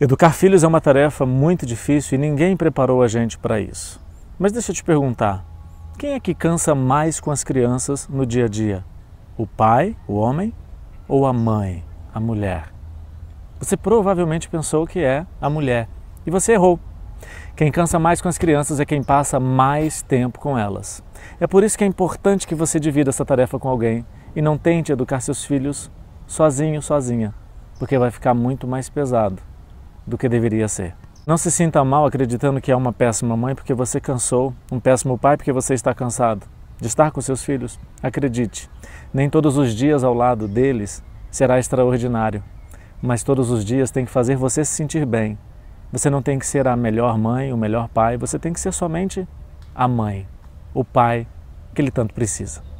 Educar filhos é uma tarefa muito difícil e ninguém preparou a gente para isso. Mas deixa eu te perguntar: quem é que cansa mais com as crianças no dia a dia? O pai, o homem, ou a mãe, a mulher? Você provavelmente pensou que é a mulher e você errou. Quem cansa mais com as crianças é quem passa mais tempo com elas. É por isso que é importante que você divida essa tarefa com alguém e não tente educar seus filhos sozinho, sozinha, porque vai ficar muito mais pesado do que deveria ser. Não se sinta mal acreditando que é uma péssima mãe porque você cansou, um péssimo pai porque você está cansado de estar com seus filhos. Acredite, nem todos os dias ao lado deles será extraordinário, mas todos os dias tem que fazer você se sentir bem. Você não tem que ser a melhor mãe, o melhor pai, você tem que ser somente a mãe, o pai que ele tanto precisa.